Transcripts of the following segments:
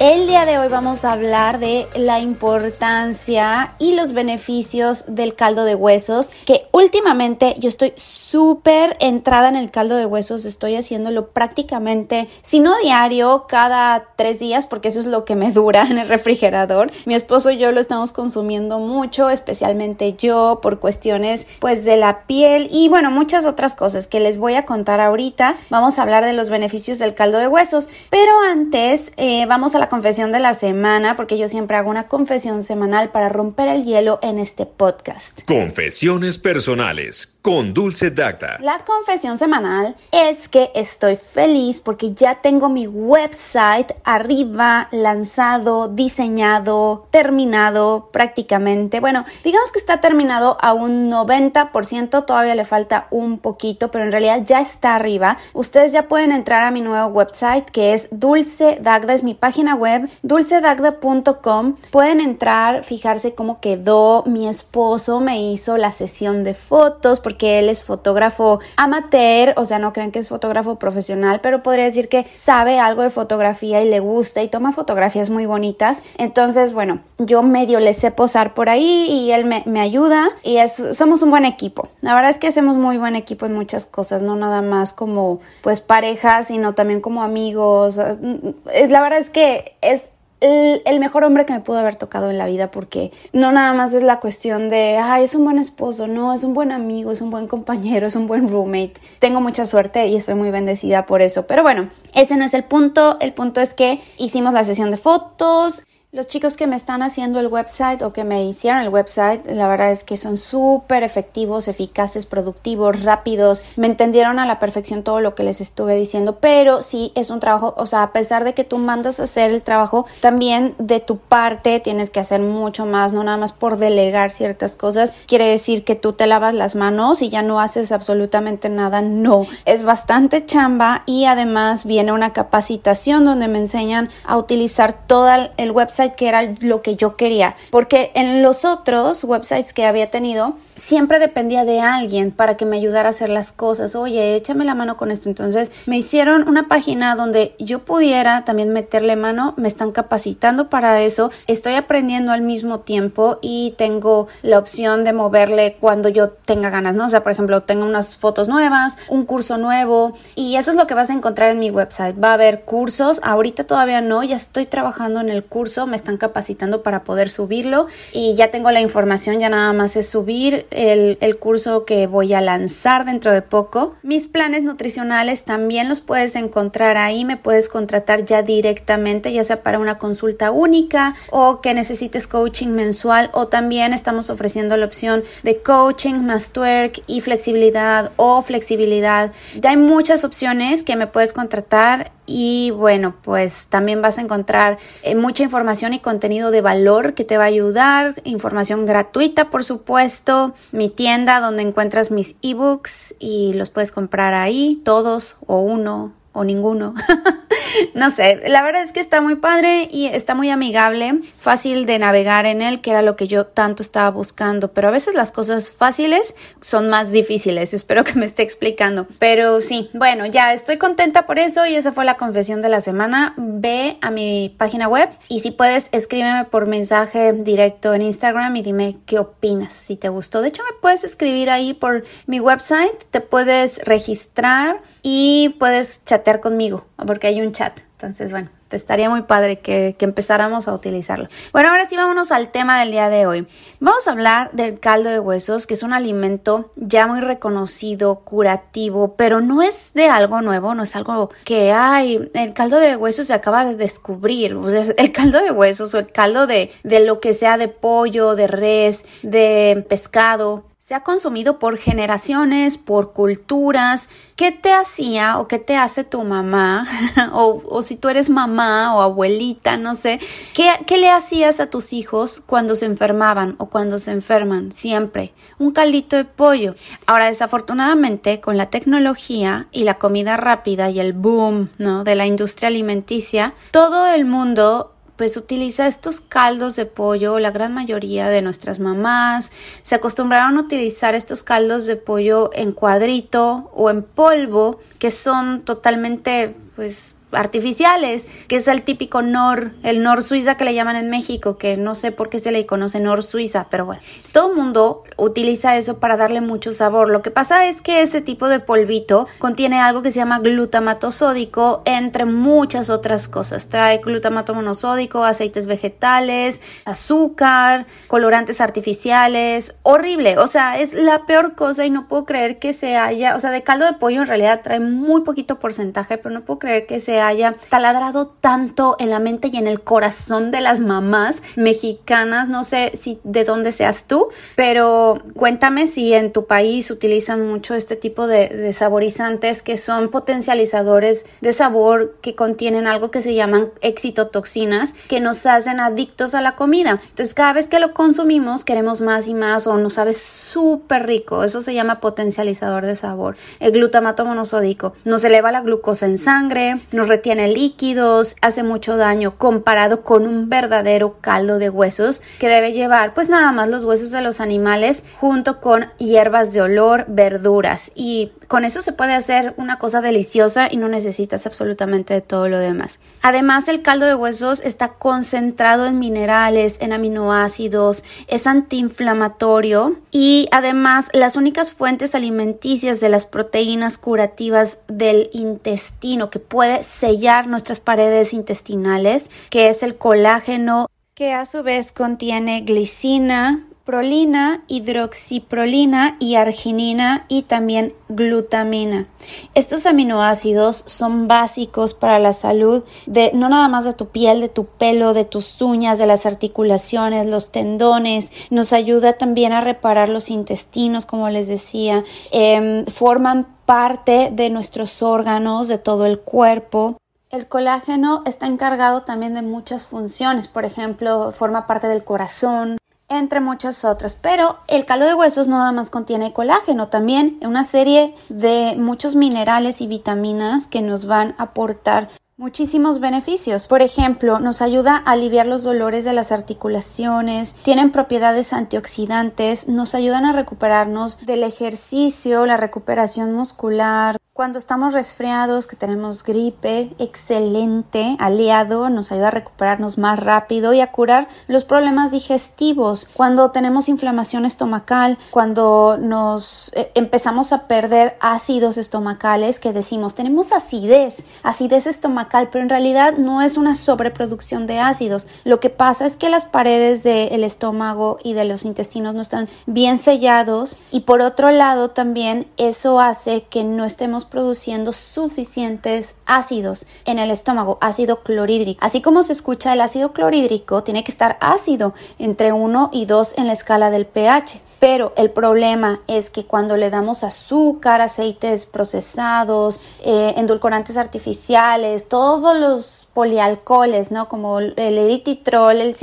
El día de hoy vamos a hablar de la importancia y los beneficios del caldo de huesos, que últimamente yo estoy súper entrada en el caldo de huesos, estoy haciéndolo prácticamente, si no diario, cada tres días, porque eso es lo que me dura en el refrigerador. Mi esposo y yo lo estamos consumiendo mucho, especialmente yo, por cuestiones pues de la piel y bueno, muchas otras cosas que les voy a contar ahorita. Vamos a hablar de los beneficios del caldo de huesos, pero antes eh, vamos a la confesión de la semana, porque yo siempre hago una confesión semanal para romper el hielo en este podcast. Confesiones personales con Dulce Dacta. La confesión semanal es que estoy feliz porque ya tengo mi website arriba, lanzado, diseñado, terminado prácticamente. Bueno, digamos que está terminado a un 90%, todavía le falta un poquito, pero en realidad ya está arriba. Ustedes ya pueden entrar a mi nuevo website que es Dulce Dagda, es mi página web, dulcedagda.com. Pueden entrar, fijarse cómo quedó. Mi esposo me hizo la sesión de fotos él es fotógrafo amateur, o sea, no crean que es fotógrafo profesional, pero podría decir que sabe algo de fotografía y le gusta y toma fotografías muy bonitas. Entonces, bueno, yo medio le sé posar por ahí y él me, me ayuda y es, somos un buen equipo. La verdad es que hacemos muy buen equipo en muchas cosas, no nada más como pues parejas, sino también como amigos. La verdad es que es el, mejor hombre que me pudo haber tocado en la vida porque no nada más es la cuestión de, ay, es un buen esposo, no, es un buen amigo, es un buen compañero, es un buen roommate. Tengo mucha suerte y estoy muy bendecida por eso. Pero bueno, ese no es el punto. El punto es que hicimos la sesión de fotos los chicos que me están haciendo el website o que me hicieron el website, la verdad es que son súper efectivos, eficaces, productivos, rápidos. Me entendieron a la perfección todo lo que les estuve diciendo, pero sí es un trabajo, o sea, a pesar de que tú mandas a hacer el trabajo, también de tu parte tienes que hacer mucho más, no nada más por delegar ciertas cosas. Quiere decir que tú te lavas las manos y ya no haces absolutamente nada. No, es bastante chamba y además viene una capacitación donde me enseñan a utilizar todo el website que era lo que yo quería, porque en los otros websites que había tenido siempre dependía de alguien para que me ayudara a hacer las cosas, oye, échame la mano con esto, entonces me hicieron una página donde yo pudiera también meterle mano, me están capacitando para eso, estoy aprendiendo al mismo tiempo y tengo la opción de moverle cuando yo tenga ganas, ¿no? O sea, por ejemplo, tengo unas fotos nuevas, un curso nuevo y eso es lo que vas a encontrar en mi website. Va a haber cursos, ahorita todavía no, ya estoy trabajando en el curso, me están capacitando para poder subirlo y ya tengo la información, ya nada más es subir el, el curso que voy a lanzar dentro de poco. Mis planes nutricionales también los puedes encontrar ahí, me puedes contratar ya directamente, ya sea para una consulta única o que necesites coaching mensual o también estamos ofreciendo la opción de coaching más twerk y flexibilidad o flexibilidad. Ya hay muchas opciones que me puedes contratar y bueno, pues también vas a encontrar eh, mucha información y contenido de valor que te va a ayudar, información gratuita por supuesto, mi tienda donde encuentras mis ebooks y los puedes comprar ahí, todos o uno o ninguno. no sé, la verdad es que está muy padre y está muy amigable, fácil de navegar en él, que era lo que yo tanto estaba buscando, pero a veces las cosas fáciles son más difíciles, espero que me esté explicando. Pero sí, bueno, ya estoy contenta por eso y esa fue la confesión de la semana. Ve a mi página web y si puedes, escríbeme por mensaje directo en Instagram y dime qué opinas, si te gustó. De hecho, me puedes escribir ahí por mi website, te puedes registrar y puedes chatear conmigo, porque hay un chat. Entonces, bueno, estaría muy padre que, que, empezáramos a utilizarlo. Bueno, ahora sí vámonos al tema del día de hoy. Vamos a hablar del caldo de huesos, que es un alimento ya muy reconocido, curativo, pero no es de algo nuevo, no es algo que hay. El caldo de huesos se acaba de descubrir. el caldo de huesos o el caldo de, de lo que sea de pollo, de res, de pescado, se ha consumido por generaciones, por culturas. ¿Qué te hacía o qué te hace tu mamá? o, si tú eres mamá o abuelita, no sé. ¿qué, ¿Qué le hacías a tus hijos cuando se enfermaban o cuando se enferman? Siempre. Un caldito de pollo. Ahora, desafortunadamente, con la tecnología y la comida rápida y el boom ¿no? de la industria alimenticia, todo el mundo pues utiliza estos caldos de pollo, la gran mayoría de nuestras mamás se acostumbraron a utilizar estos caldos de pollo en cuadrito o en polvo que son totalmente pues artificiales, que es el típico Nor, el Nor Suiza que le llaman en México, que no sé por qué se le conoce Nor Suiza, pero bueno, todo el mundo utiliza eso para darle mucho sabor. Lo que pasa es que ese tipo de polvito contiene algo que se llama glutamato sódico, entre muchas otras cosas. Trae glutamato monosódico, aceites vegetales, azúcar, colorantes artificiales, horrible, o sea, es la peor cosa y no puedo creer que se haya, o sea, de caldo de pollo en realidad trae muy poquito porcentaje, pero no puedo creer que se haya taladrado tanto en la mente y en el corazón de las mamás mexicanas. No sé si de dónde seas tú, pero cuéntame si en tu país utilizan mucho este tipo de, saborizantes que son potencializadores de sabor que contienen algo que se llaman excitotoxinas que nos hacen adictos a la comida. Entonces cada vez que lo consumimos queremos más y más o nos sabe súper rico. Eso se llama potencializador de sabor. El glutamato monosódico nos eleva la glucosa en sangre, nos retiene líquidos, hace mucho daño comparado con un verdadero caldo de huesos que debe llevar pues nada más los huesos de los animales junto con hierbas de olor, verduras y con eso se puede hacer una cosa deliciosa y no necesitas absolutamente de todo lo demás. Además, el caldo de huesos está concentrado en minerales, en aminoácidos, es antiinflamatorio y además las únicas fuentes alimenticias de las proteínas curativas del intestino que puede sellar nuestras paredes intestinales, que es el colágeno que a su vez contiene glicina, prolina, hidroxiprolina y arginina y también glutamina. Estos aminoácidos son básicos para la salud de no nada más de tu piel, de tu pelo, de tus uñas, de las articulaciones, los tendones. Nos ayuda también a reparar los intestinos, como les decía. Em, forman parte de nuestros órganos, de todo el cuerpo. El colágeno está encargado también de muchas funciones, por ejemplo, forma parte del corazón, entre muchas otras. Pero el caldo de huesos no nada más contiene colágeno, también una serie de muchos minerales y vitaminas que nos van a aportar muchísimos beneficios. Por ejemplo, nos ayuda a aliviar los dolores de las articulaciones, tienen propiedades antioxidantes, nos ayudan a recuperarnos del ejercicio, la recuperación muscular, cuando estamos resfriados, que tenemos gripe, excelente, aliado, nos ayuda a recuperarnos más rápido y a curar los problemas digestivos. Cuando tenemos inflamación estomacal, cuando nos eh, empezamos a perder ácidos estomacales, que decimos, tenemos acidez, acidez estomacal, pero en realidad no es una sobreproducción de ácidos. Lo que pasa es que las paredes del estómago y de los intestinos no están bien sellados y por otro lado también eso hace que no estemos produciendo suficientes ácidos en el estómago, ácido clorhídrico. Así como se escucha, el ácido clorhídrico tiene que estar ácido entre 1 y 2 en la escala del pH. Pero el problema es que cuando le damos azúcar, aceites procesados, eh, endulcorantes artificiales, todos los polialcoholes, ¿no? Como el erititrol, el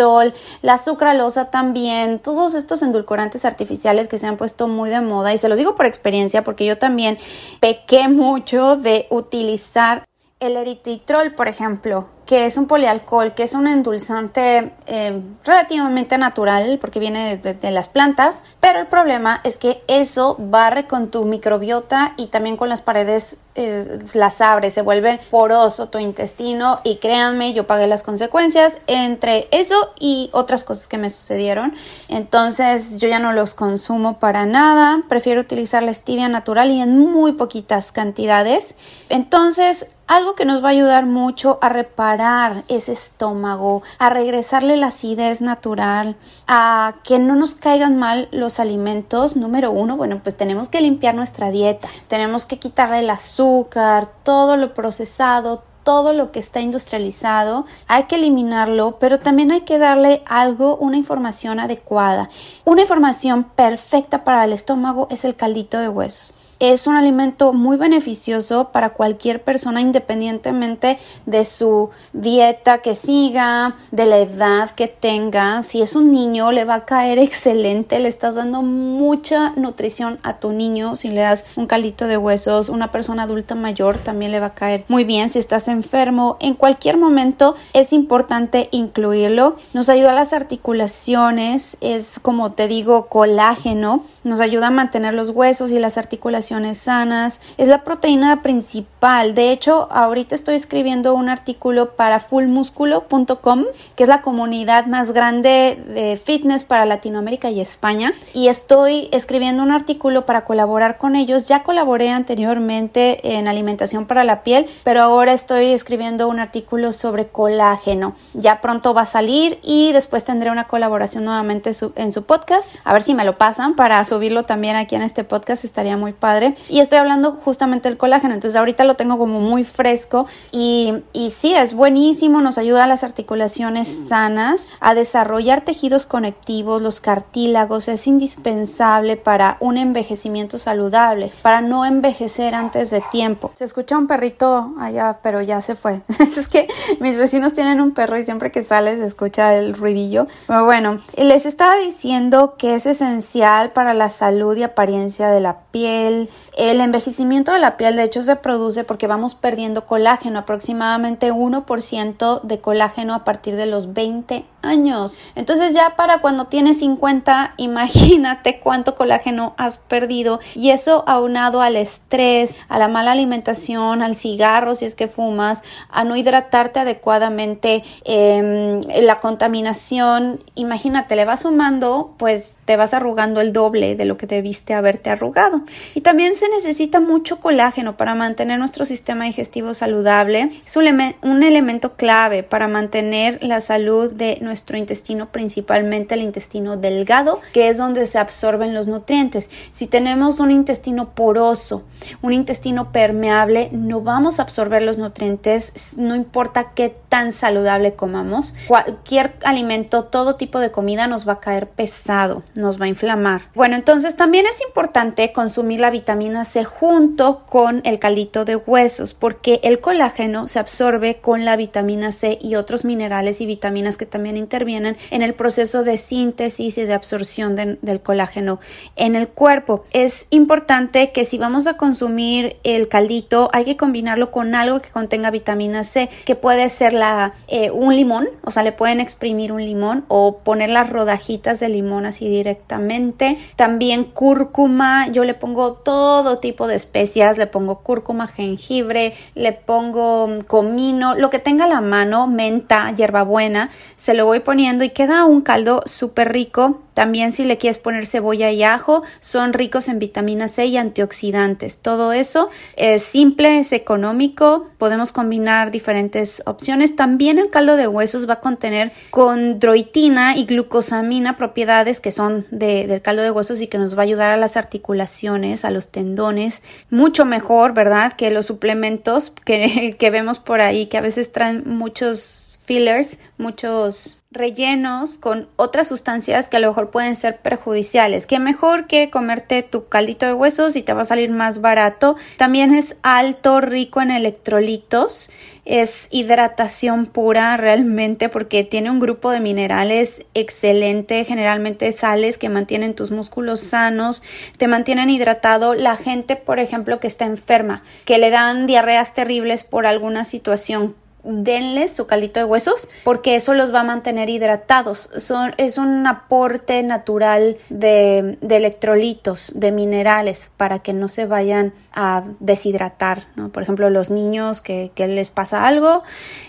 xilitol, la sucralosa también, todos estos endulcorantes artificiales que se han puesto muy de moda. Y se los digo por experiencia porque yo también pequé mucho de utilizar el eritritol, por ejemplo, que es un polialcohol, que es un endulzante eh, relativamente natural porque viene de, las plantas, pero el problema es que eso barre con tu microbiota y también con las paredes eh, las abre, se vuelve poroso tu intestino y créanme, yo pagué las consecuencias entre eso y otras cosas que me sucedieron. Entonces yo ya no los consumo para nada, prefiero utilizar la stevia natural y en muy poquitas cantidades. Entonces algo que nos va a ayudar mucho a reparar ese estómago, a regresarle la acidez natural, a que no nos caigan mal los alimentos. Número uno, bueno, pues tenemos que limpiar nuestra dieta, tenemos que quitarle el azúcar, todo lo procesado, todo lo que está industrializado, hay que eliminarlo, pero también hay que darle algo, una información adecuada. Una información perfecta para el estómago es el caldito de huesos. Es un alimento muy beneficioso para cualquier persona independientemente de su dieta que siga, de la edad que tenga. Si es un niño le va a caer excelente, le estás dando mucha nutrición a tu niño. Si le das un caldito de huesos, una persona adulta mayor también le va a caer muy bien. Si estás enfermo, en cualquier momento es importante incluirlo. Nos ayuda a las articulaciones, es como te digo, colágeno, nos ayuda a mantener los huesos y las articulaciones sanas, es la proteína principal. De hecho, ahorita estoy escribiendo un artículo para fullmusculo.com, que es la comunidad más grande de fitness para Latinoamérica y España, y estoy escribiendo un artículo para colaborar con ellos. Ya colaboré anteriormente en alimentación para la piel, pero ahora estoy escribiendo un artículo sobre colágeno. Ya pronto va a salir y después tendré una colaboración nuevamente en su podcast. A ver si me lo pasan para subirlo también aquí en este podcast, estaría muy padre y estoy hablando justamente del colágeno, entonces ahorita lo tengo como muy fresco y, y sí, es buenísimo, nos ayuda a las articulaciones sanas, a desarrollar tejidos conectivos, los cartílagos, es indispensable para un envejecimiento saludable, para no envejecer antes de tiempo. Se escucha un perrito allá, pero ya se fue. es que mis vecinos tienen un perro y siempre que sale se escucha el ruidillo. Pero bueno, les estaba diciendo que es esencial para la salud y apariencia de la piel, el envejecimiento de la piel de hecho se produce porque vamos perdiendo colágeno, aproximadamente 1% de colágeno a partir de los 20 años. Entonces ya para cuando tienes 50, imagínate cuánto colágeno has perdido y eso aunado al estrés, a la mala alimentación, al cigarro si es que fumas, a no hidratarte adecuadamente, em, la contaminación, imagínate, le vas sumando, pues te vas arrugando el doble de lo que debiste haberte arrugado. Y también se necesita mucho colágeno para mantener nuestro sistema digestivo saludable. Es un, elemento clave para mantener la salud de nuestro nuestro intestino, principalmente el intestino delgado, que es donde se absorben los nutrientes. Si tenemos un intestino poroso, un intestino permeable, no vamos a absorber los nutrientes, no importa qué tan saludable comamos. Cualquier alimento, todo tipo de comida nos va a caer pesado, nos va a inflamar. Bueno, entonces también es importante consumir la vitamina C junto con el caldito de huesos, porque el colágeno se absorbe con la vitamina C y otros minerales y vitaminas que también intervienen en el proceso de síntesis y de absorción del colágeno en el cuerpo. Es importante que si vamos a consumir el caldito hay que combinarlo con algo que contenga vitamina C, que puede ser la, eh, un limón, o sea, le pueden exprimir un limón o poner las rodajitas de limón así directamente. También cúrcuma, yo le pongo todo tipo de especias, le pongo cúrcuma, jengibre, le pongo comino, lo que tenga a la mano, menta, hierbabuena, se lo voy poniendo y queda un caldo súper rico. También si le quieres poner cebolla y ajo, son ricos en vitamina C y antioxidantes. Todo eso es simple, es económico, podemos combinar diferentes opciones. También el caldo de huesos va a contener condroitina y glucosamina, propiedades que son del caldo de huesos y que nos va a ayudar a las articulaciones, a los tendones, mucho mejor, ¿verdad? Que los suplementos que, que vemos por ahí, que a veces traen muchos fillers, muchos rellenos con otras sustancias que a lo mejor pueden ser perjudiciales. Que mejor que comerte tu caldito de huesos y te va a salir más barato. También es alto, rico en electrolitos. Es hidratación pura realmente porque tiene un grupo de minerales excelente, generalmente sales que mantienen tus músculos sanos, te mantienen hidratado. La gente, por ejemplo, que está enferma, que le dan diarreas terribles por alguna situación denles su caldito de huesos porque eso los va a mantener hidratados. Son, es un aporte natural de, electrolitos, de minerales para que no se vayan a deshidratar. Por ejemplo, los niños que, que, les pasa algo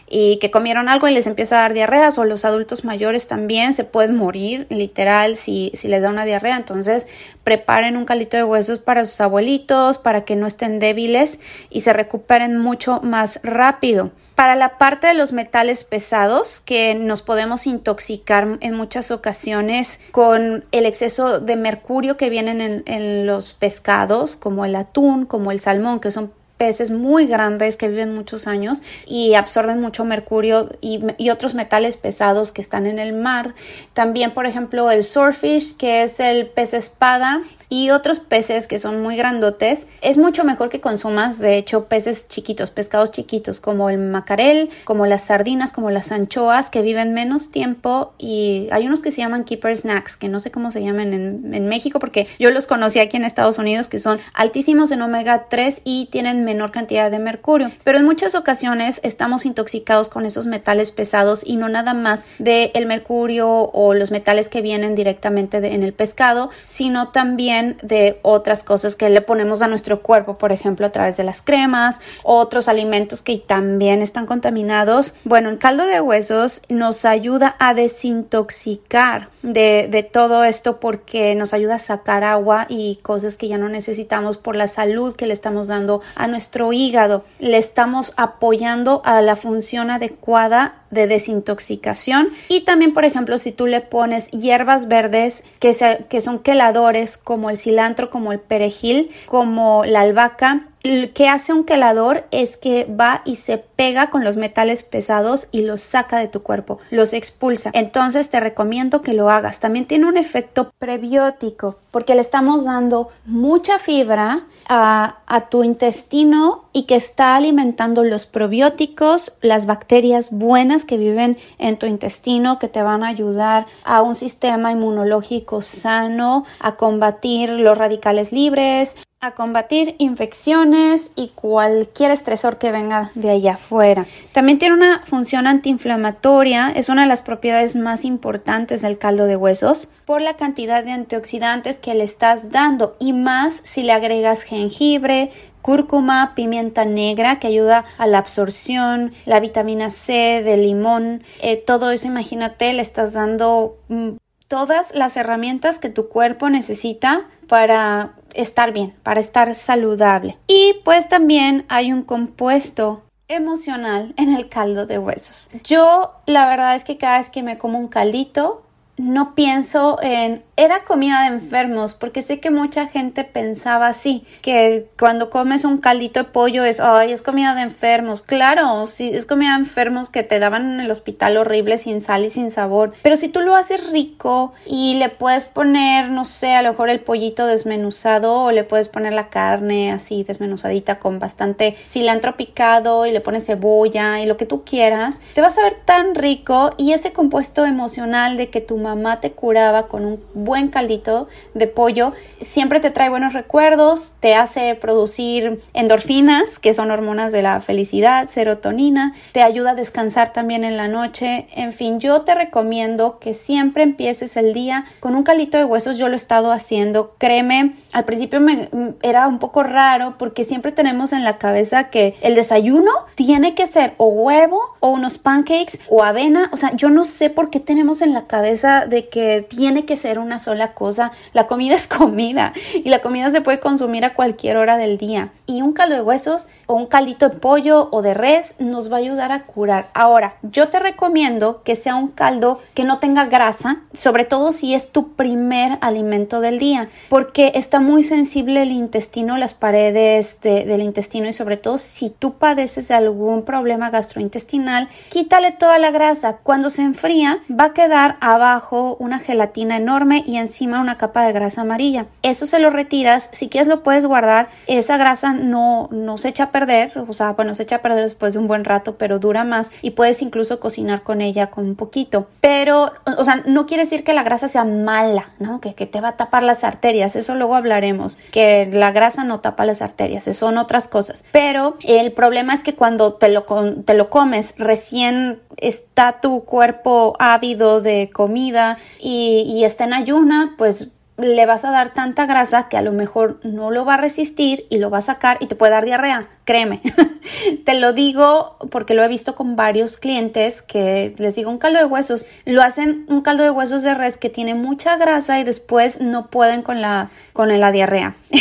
y que comieron algo y les empieza a dar diarreas o los adultos mayores también se pueden morir literal si, si les da una diarrea. Entonces preparen un caldito de huesos para sus abuelitos para que no estén débiles y se recuperen mucho más rápido. Para la parte de los metales pesados que nos podemos intoxicar en muchas ocasiones con el exceso de mercurio que vienen en, los pescados como el atún, como el salmón, que son peces muy grandes que viven muchos años y absorben mucho mercurio y, y, otros metales pesados que están en el mar. También, por ejemplo, el swordfish, que es el pez espada, y otros peces que son muy grandotes, es mucho mejor que consumas, de hecho, peces chiquitos, pescados chiquitos, como el macarel, como las sardinas, como las anchoas, que viven menos tiempo y hay unos que se llaman keeper snacks, que no sé cómo se llaman en, en México, porque yo los conocí aquí en Estados Unidos, que son altísimos en omega 3 y tienen menor cantidad de mercurio. Pero en muchas ocasiones estamos intoxicados con esos metales pesados y no nada más del el mercurio o los metales que vienen directamente en el pescado, sino también de otras cosas que le ponemos a nuestro cuerpo, por ejemplo, a través de las cremas, otros alimentos que también están contaminados. Bueno, el caldo de huesos nos ayuda a desintoxicar de, de todo esto porque nos ayuda a sacar agua y cosas que ya no necesitamos por la salud que le estamos dando a nuestro hígado. Le estamos apoyando a la función adecuada de desintoxicación y también por ejemplo si tú le pones hierbas verdes que, que son queladores como el cilantro, como el perejil, como la albahaca. Que hace un quelador es que va y se pega con los metales pesados y los saca de tu cuerpo, los expulsa. Entonces te recomiendo que lo hagas. También tiene un efecto prebiótico porque le estamos dando mucha fibra a, a tu intestino y que está alimentando los probióticos, las bacterias buenas que viven en tu intestino que te van a ayudar a un sistema inmunológico sano, a combatir los radicales libres, a combatir infecciones y cualquier estresor que venga de allá afuera. También tiene una función antiinflamatoria, es una de las propiedades más importantes del caldo de huesos por la cantidad de antioxidantes que le estás dando y más si le agregas jengibre, cúrcuma, pimienta negra que ayuda a la absorción, la vitamina C de limón, eh, todo eso imagínate, le estás dando mm, todas las herramientas que tu cuerpo necesita para estar bien, para estar saludable. Y pues también hay un compuesto emocional en el caldo de huesos. Yo la verdad es que cada vez que me como un caldito, no pienso en era comida de enfermos, porque sé que mucha gente pensaba así, que cuando comes un caldito de pollo es, ay, es comida de enfermos. Claro, sí, es comida de enfermos que te daban en el hospital horrible, sin sal y sin sabor. Pero si tú lo haces rico y le puedes poner, no sé, a lo mejor el pollito desmenuzado o le puedes poner la carne así desmenuzadita con bastante cilantro picado y le pones cebolla y lo que tú quieras, te vas a ver tan rico y ese compuesto emocional de que tu mamá te curaba con un buen caldito de pollo siempre te trae buenos recuerdos, te hace producir endorfinas, que son hormonas de la felicidad, serotonina, te ayuda a descansar también en la noche. En fin, yo te recomiendo que siempre empieces el día con un caldito de huesos. Yo lo he estado haciendo. Créeme, al principio me era un poco raro porque siempre tenemos en la cabeza que el desayuno tiene que ser o huevo o unos pancakes o avena. O sea, yo no sé por qué tenemos en la cabeza de que tiene que ser una sola cosa. La comida es comida y la comida se puede consumir a cualquier hora del día. Y un caldo de huesos o un caldito de pollo o de res nos va a ayudar a curar. Ahora, yo te recomiendo que sea un caldo que no tenga grasa, sobre todo si es tu primer alimento del día, porque está muy sensible el intestino, las paredes del intestino y sobre todo si tú padeces de algún problema gastrointestinal, quítale toda la grasa. Cuando se enfría va a quedar abajo una gelatina enorme y encima una capa de grasa amarilla. Eso se lo retiras, si quieres lo puedes guardar, esa grasa no, no se echa a perder, o sea, bueno, se echa a perder después de un buen rato, pero dura más y puedes incluso cocinar con ella con un poquito. Pero, o sea, no quiere decir que la grasa sea mala, ¿no? Que, que te va a tapar las arterias, eso luego hablaremos, que la grasa no tapa las arterias, son otras cosas. Pero el problema es que cuando te lo, te lo comes recién está tu cuerpo ávido de comida y, y está en ayuna, pues le vas a dar tanta grasa que a lo mejor no lo va a resistir y lo va a sacar y te puede dar diarrea créeme. Te lo digo porque lo he visto con varios clientes que les digo un caldo de huesos, lo hacen un caldo de huesos de res que tiene mucha grasa y después no pueden con la con la diarrea.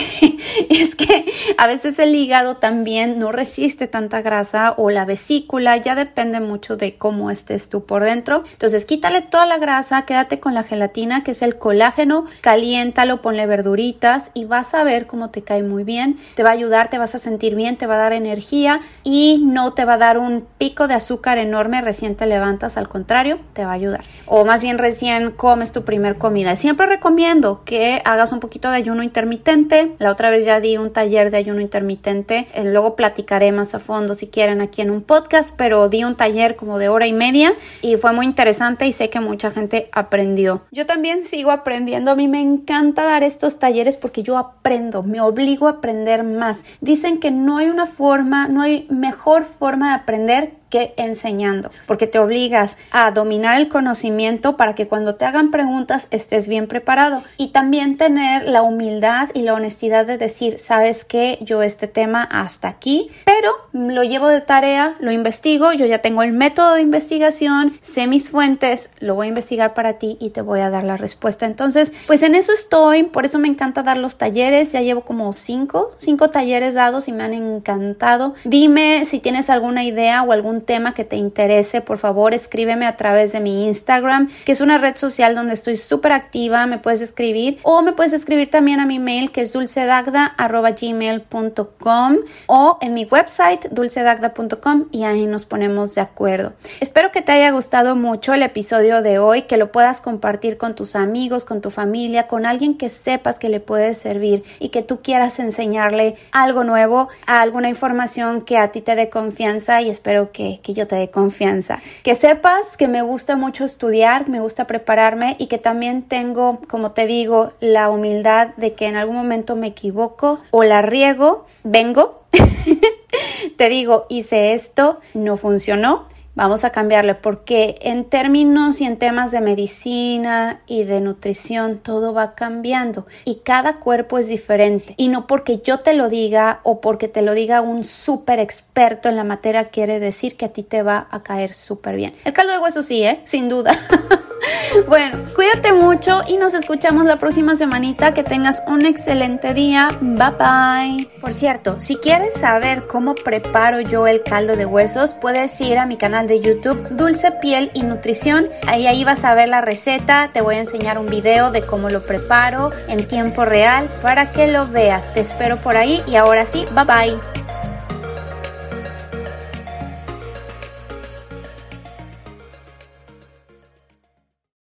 es que a veces el hígado también no resiste tanta grasa o la vesícula, ya depende mucho de cómo estés tú por dentro. Entonces, quítale toda la grasa, quédate con la gelatina que es el colágeno caliente caliéntalo, ponle verduritas y vas a ver cómo te cae muy bien. Te va a ayudar, te vas a sentir bien, te va a dar energía y no te va a dar un pico de azúcar enorme recién te levantas, al contrario, te va a ayudar. O más bien recién comes tu primer comida. Siempre recomiendo que hagas un poquito de ayuno intermitente. La otra vez ya di un taller de ayuno intermitente. Eh, luego platicaré más a fondo si quieren aquí en un podcast, pero di un taller como de hora y media y fue muy interesante y sé que mucha gente aprendió. Yo también sigo aprendiendo. A mí me encanta dar estos talleres porque yo aprendo, me obligo a aprender más. Dicen que no hay una forma, no hay mejor forma de aprender que enseñando, porque te obligas a dominar el conocimiento para que cuando te hagan preguntas estés bien preparado y también tener la humildad y la honestidad de decir, sabes que yo este tema hasta aquí, pero lo llevo de tarea, lo investigo, yo ya tengo el método de investigación, sé mis fuentes, lo voy a investigar para ti y te voy a dar la respuesta. Entonces, pues en eso estoy, por eso me encanta dar los talleres, ya llevo como cinco, cinco talleres dados y me han encantado. Dime si tienes alguna idea o algún tema que te interese, por favor escríbeme a través de mi Instagram, que es una red social donde estoy súper activa, me puedes escribir o me puedes escribir también a mi mail que es dulcedagda.gmail.com o en mi website dulcedagda.com y ahí nos ponemos de acuerdo. Espero que te haya gustado mucho el episodio de hoy, que lo puedas compartir con tus amigos, con tu familia, con alguien que sepas que le puede servir y que tú quieras enseñarle algo nuevo, alguna información que a ti te dé confianza y espero que que, yo te dé confianza. Que sepas que me gusta mucho estudiar, me gusta prepararme y que también tengo, como te digo, la humildad de que en algún momento me equivoco o la riego, vengo, te digo, hice esto, no funcionó Vamos a cambiarle porque en términos y en temas de medicina y de nutrición todo va cambiando y cada cuerpo es diferente. Y no porque yo te lo diga o porque te lo diga un súper experto en la materia quiere decir que a ti te va a caer súper bien. El caldo de hueso sí, ¿eh? Sin duda. Bueno, cuídate mucho y nos escuchamos la próxima semanita. Que tengas un excelente día. Bye bye. Por cierto, si quieres saber cómo preparo yo el caldo de huesos, puedes ir a mi canal de YouTube Dulce Piel y Nutrición. Ahí ahí vas a ver la receta. Te voy a enseñar un video de cómo lo preparo en tiempo real para que lo veas. Te espero por ahí y ahora sí, bye bye.